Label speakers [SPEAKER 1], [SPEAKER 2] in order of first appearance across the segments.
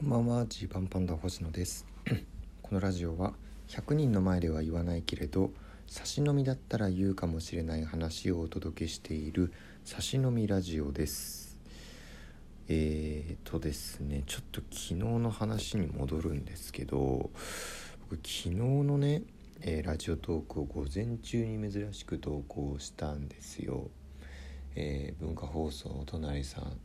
[SPEAKER 1] こんばんは。ジーパンパンダ星野です。このラジオは100人の前では言わないけれど差し飲みだったら言うかもしれない話をお届けしている差し飲みラジオです。えーとですねちょっと昨日の話に戻るんですけど僕昨日のね、えー、ラジオトークを午前中に珍しく投稿したんですよ、えー、文化放送お隣さん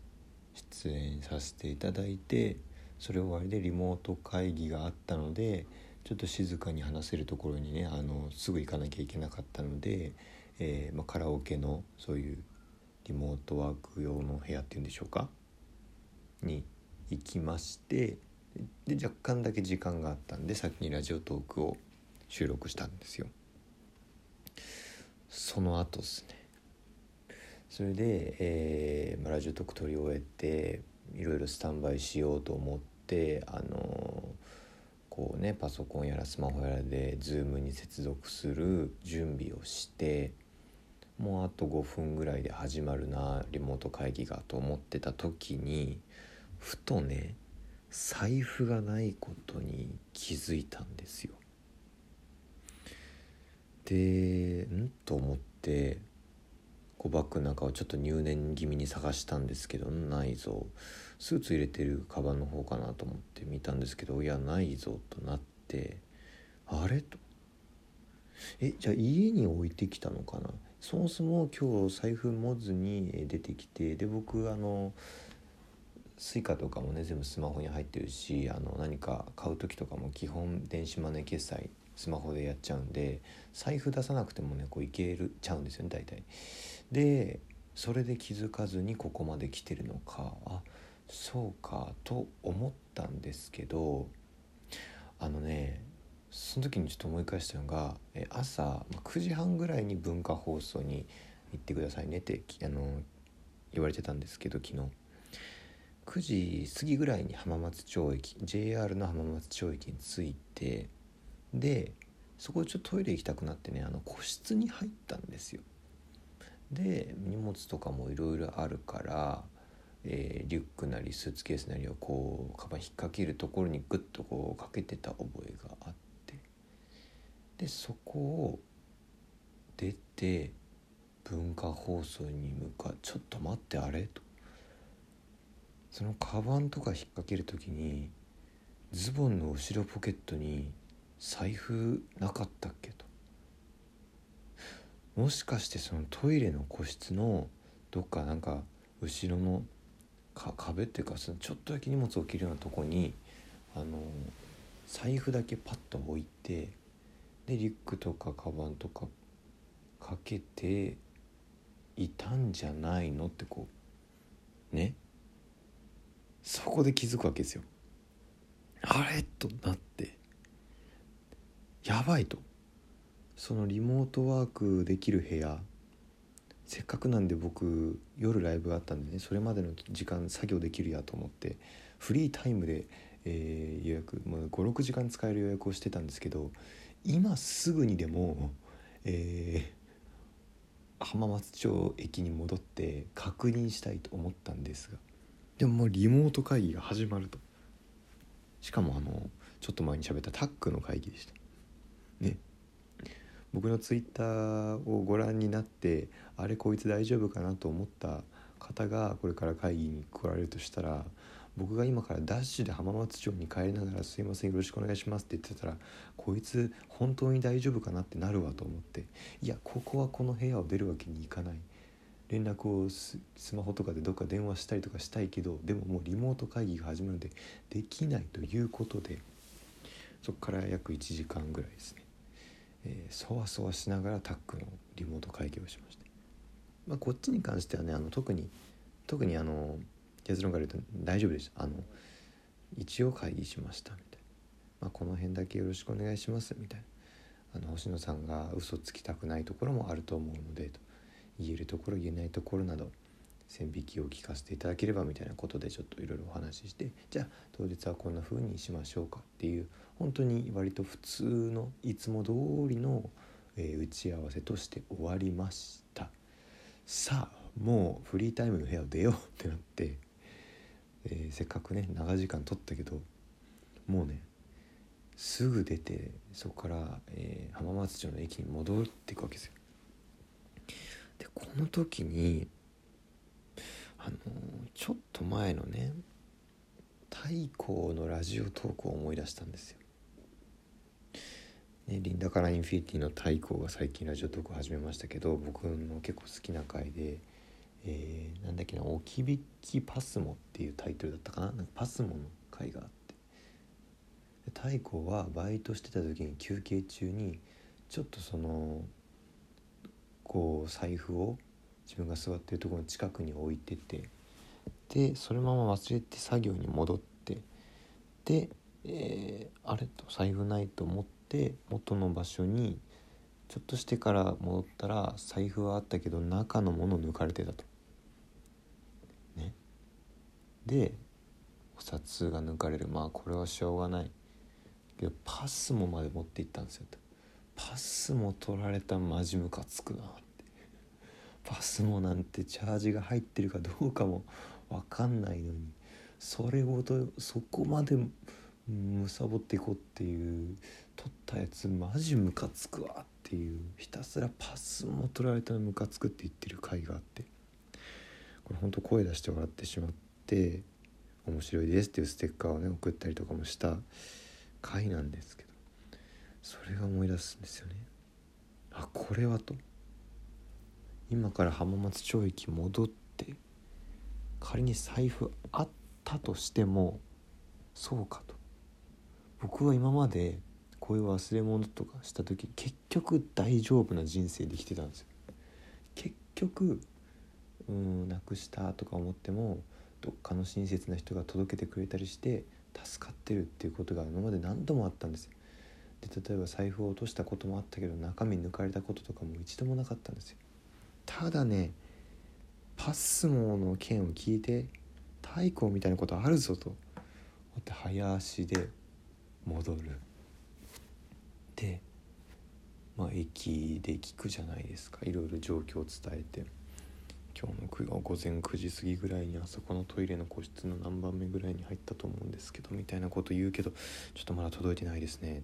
[SPEAKER 1] 出演させていただいてそれ終わりでリモート会議があったのでちょっと静かに話せるところにねあのすぐ行かなきゃいけなかったので、えー、まあ、カラオケのそういうリモートワーク用の部屋っていうんでしょうか？に行きましてで若干だけ時間があったんで先にラジオトークを収録したんですよ。その後ですね。それで、えーまあ、ラジオトーク撮り終えていろいろスタンバイしようと思ってあのこうねパソコンやらスマホやらで Zoom に接続する準備をしてもうあと5分ぐらいで始まるなリモート会議がと思ってた時にふとね財布がないことに気づいたんですよ。でん？と思ってこうバッグの中をちょっと入念気味に探したんですけどないぞスーツ入れてるカバンの方かなと思って見たんですけどいやないぞとなってあれと。えじゃあ家に置いてきたのかな？そもそも今日財布持ずに出てきてで僕あの Suica とかもね全部スマホに入ってるしあの何か買う時とかも基本電子マネー決済スマホでやっちゃうんで財布出さなくてもねこういけるちゃうんですよね大体。でそれで気づかずにここまで来てるのかあそうかと思ったんですけどあのねその時にちょっと思い返したのが朝9時半ぐらいに文化放送に行ってくださいねってあの言われてたんですけど昨日9時過ぎぐらいに浜松町駅 JR の浜松町駅に着いてでそこでちょっとトイレ行きたくなってねあの個室に入ったんですよ。で荷物とかもいろいろあるからえー、リュックなりスーツケースなりをこうカバン引っ掛けるところにグッとこうかけてた覚えがあって。でそこを出て文化放送に向かうちょっと待ってあれ？と。そのカバンとか引っ掛ける時にズボンの後ろポケットに財布なかったっけと。もしかしてそのトイレの個室のどっかなんか後ろのか壁っていうかそのちょっとだけ荷物を置けるようなとこにあの財布だけパッと置いてでリュックとかカバンとかかけていたんじゃないのってこうね。そこで気づくわけですよ。あれ？となって。やばいと。そのリモートワークできる部屋。せっかくなんで僕夜ライブがあったんでねそれまでの時間作業できるやと思ってフリータイムで、えー、予約もう56時間使える予約をしてたんですけど今すぐにでも、えー、浜松町駅に戻って確認したいと思ったんですが。でももうリモート会議が始まると。しかもあのちょっと前に喋ったタックの会議でした。ね。僕のツイッターをご覧になってあれこいつ大丈夫かなと思った方がこれから会議に来られるとしたら僕が今からダッシュで浜松町に帰りながら「すいませんよろしくお願いします」って言ってたらこいつ本当に大丈夫かなってなるわと思って。いやここはこの部屋を出るわけにいかない。連絡をスマホとかでどっか電話したりとかしたいけどでももうリモート会議が始まるのでできないということでそこから約1時間ぐらいですね。えー、そわそわしながらタックのリモート会議をしました、まあ、こっちに関してはねあの特に特にあの結論から言うと大丈夫でしたあの一応会議しましたみたいな、まあ、この辺だけよろしくお願いしますみたいな。あの星野さんが嘘つきたくないところもあると思うのでと言えるところ言えないところなど線引きを聞かせていただければみたいなことでちょっといろいろお話ししてじゃあ当日はこんな風にしましょうかっていう本当に割と普通のいつも通りの、えー、打ち合わせとして終わりましたさあもうフリータイムの部屋を出ようってなってえー、せっかくね長時間取ったけどもうねすぐ出てそこから、えー、浜松町の駅に戻っていくわけですよ。でこの時にあのー、ちょっと前のね太閤のラジオトークを思い出したんですよ。ね、リンダからインフィニティの太閤が最近ラジオトーク始めましたけど僕の結構好きな回で、えー、なんだっけな「置き引きパスモ」っていうタイトルだったかな？なんかパスモの回があって。太閤はバイトしてた時に休憩中にちょっとそのこう財布を自分が座ってるところの近くに置いててでそのまま忘れて作業に戻ってで、えー、あれと財布ないと思って元の場所にちょっとしてから戻ったら財布はあったけど中のもの抜かれてたと。ね。でお札が抜かれるまあこれはしょうがないけどパスもまで持っていったんですよパスも取られたマジムカつくなってパスもなんてチャージが入ってるかどうかも分かんないのにそれごとそこまでむさぼっていこうっていう取ったやつマジムカつくわっていうひたすらパスも取られたらムカつくって言ってる回があってこれほんと声出して笑ってしまって面白いですっていうステッカーをね送ったりとかもした回なんですけどそれが思い出すんですよね。あこれはと。今から浜松町駅戻って仮に財布あったとしてもそうかと。僕は今までこういう忘れ物とかした時結局大丈夫な人生で生きてたんですよ。結局うんなくしたとか思ってもどっかの親切な人が届けてくれたりして助かってるっていうことが今まで何度もあったんですよ。で例えば財布を落としたこともあったけど中身抜かれたこととかも一度もなかったんですよ。ただねパスモの件を聞いて太鼓みたいなことあるぞと。思って早足で戻る。でまあ駅で聞くじゃないですか。いろいろ状況を伝えて。今日の午前9時過ぎぐらいにあそこのトイレの個室の何番目ぐらいに入ったと思うんですけどみたいなこと言うけどちょっとまだ届いてないですね。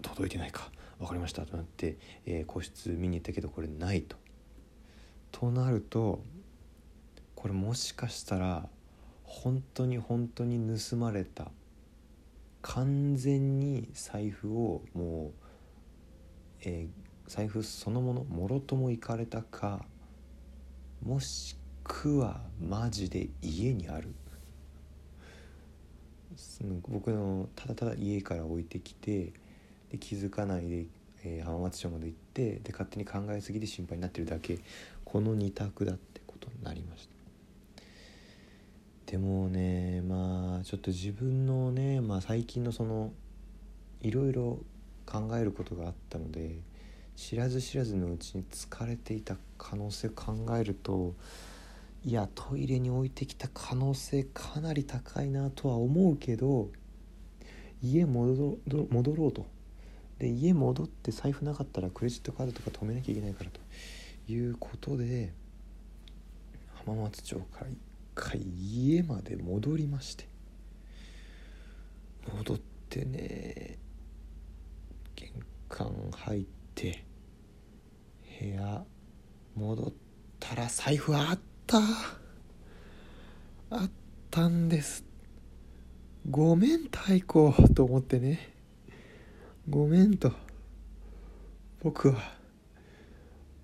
[SPEAKER 1] 届いてないか。分かりました。となって、えー、個室見に行ったけどこれないと。となるとこれもしかしたら本当に本当に盗まれた完全に財布をもう、えー、財布そのものもろともいかれたかもしくはマジで家にある。僕のただただ家から置いてきてで気づかないで、えー、浜松町まで行ってで勝手に考えすぎて心配になってるだけ。この2択だってことになりました。でもねまあちょっと自分のね、まあ、最近のそのいろいろ考えることがあったので知らず知らずのうちに疲れていた可能性を考えるといやトイレに置いてきた可能性かなり高いなとは思うけど家戻戻ろうと。で家戻って財布なかったらクレジットカードとか止めなきゃいけないからということで浜松町から回家まで戻りまして。戻ってね玄関入って部屋戻ったら財布あった。あったんです。ごめん太鼓と思ってね。ごめんと。僕は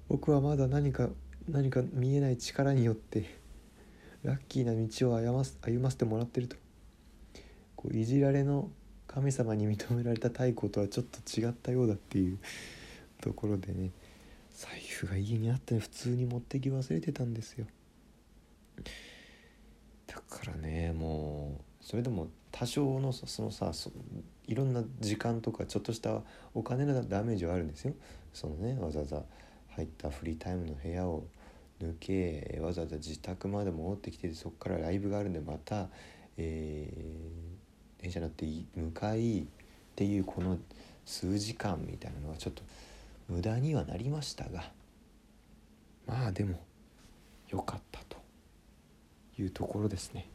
[SPEAKER 1] 僕はまだ何か何か見えない力によって。ラッキーな道を歩ま歩ませてもらってると。こういじられの神様に認められた太鼓とはちょっと違ったようだっていうところでね財布が家にあって普通に持ってき忘れてたんですよ。だからねもうそれでも多少のそのさいろんな時間とかちょっとしたお金のダメージはあるんですよ。そのねわざわざ入ったフリータイムの部屋を抜けわざわざ自宅まで戻ってきてそこからライブがあるんでまた、えー、電車乗って向かいっていうこの数時間みたいなのはちょっと無駄にはなりましたがまあでも良かったというところですね。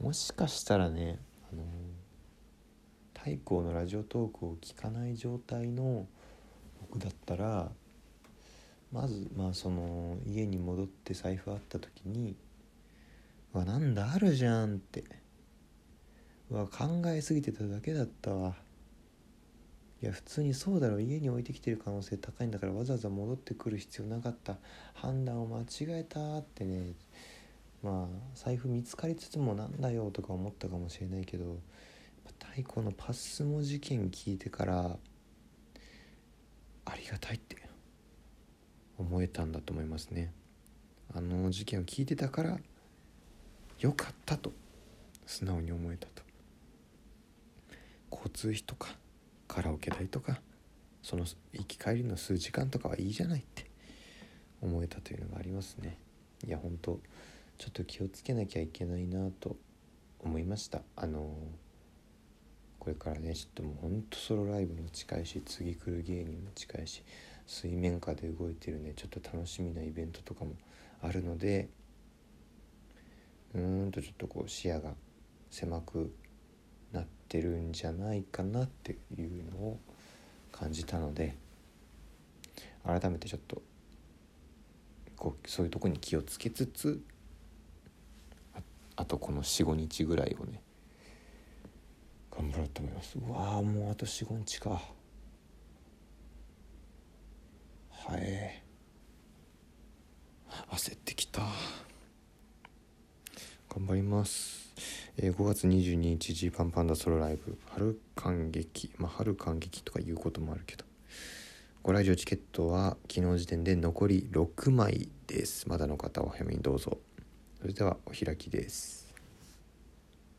[SPEAKER 1] もしかしたらねあの太閤のラジオトークを聞かない状態の僕だったらまずまあその家に戻って財布あった時に「わなんだあるじゃん」って「わ考えすぎてただけだったわ」いや普通にそうだろ。う家に置いてきてる可能性高いんだからわざわざ戻ってくる必要なかった。判断を間違えたってね。まあ財布見つかりつつもなんだよとか思ったかもしれないけど太鼓のパスモ事件聞いてからありがたいって。思えたんだと思いますね。あの事件を聞いてたからよかったと素直に思えたと。交通費とかカラオケ代とかその行き帰りの数時間とかはいいじゃないって思えたというのがありますね。いや本当ちょっと気をつけなきゃいけないなと思いました。あのこれからねちょっともうほんとソロライブも近いし次来る芸人も近いし水面下で動いてるね。ちょっと楽しみなイベントとかもあるので。うーんとちょっとこう視野が狭くなってるんじゃないかなっていうのを感じたので。改めてちょっとこうそういうとこに気をつけつつあとこの45日ぐらいをね頑張ろうと思います。うわあもうあと45日か。はい焦ってきた。頑張ります、えー5月22日ジーパンパンダソロライブ。春感激。まあ春感激とか言うこともあるけど。ご来場チケットは昨日時点で残り6枚です。まだの方お早めにどうぞ。それではお開きです。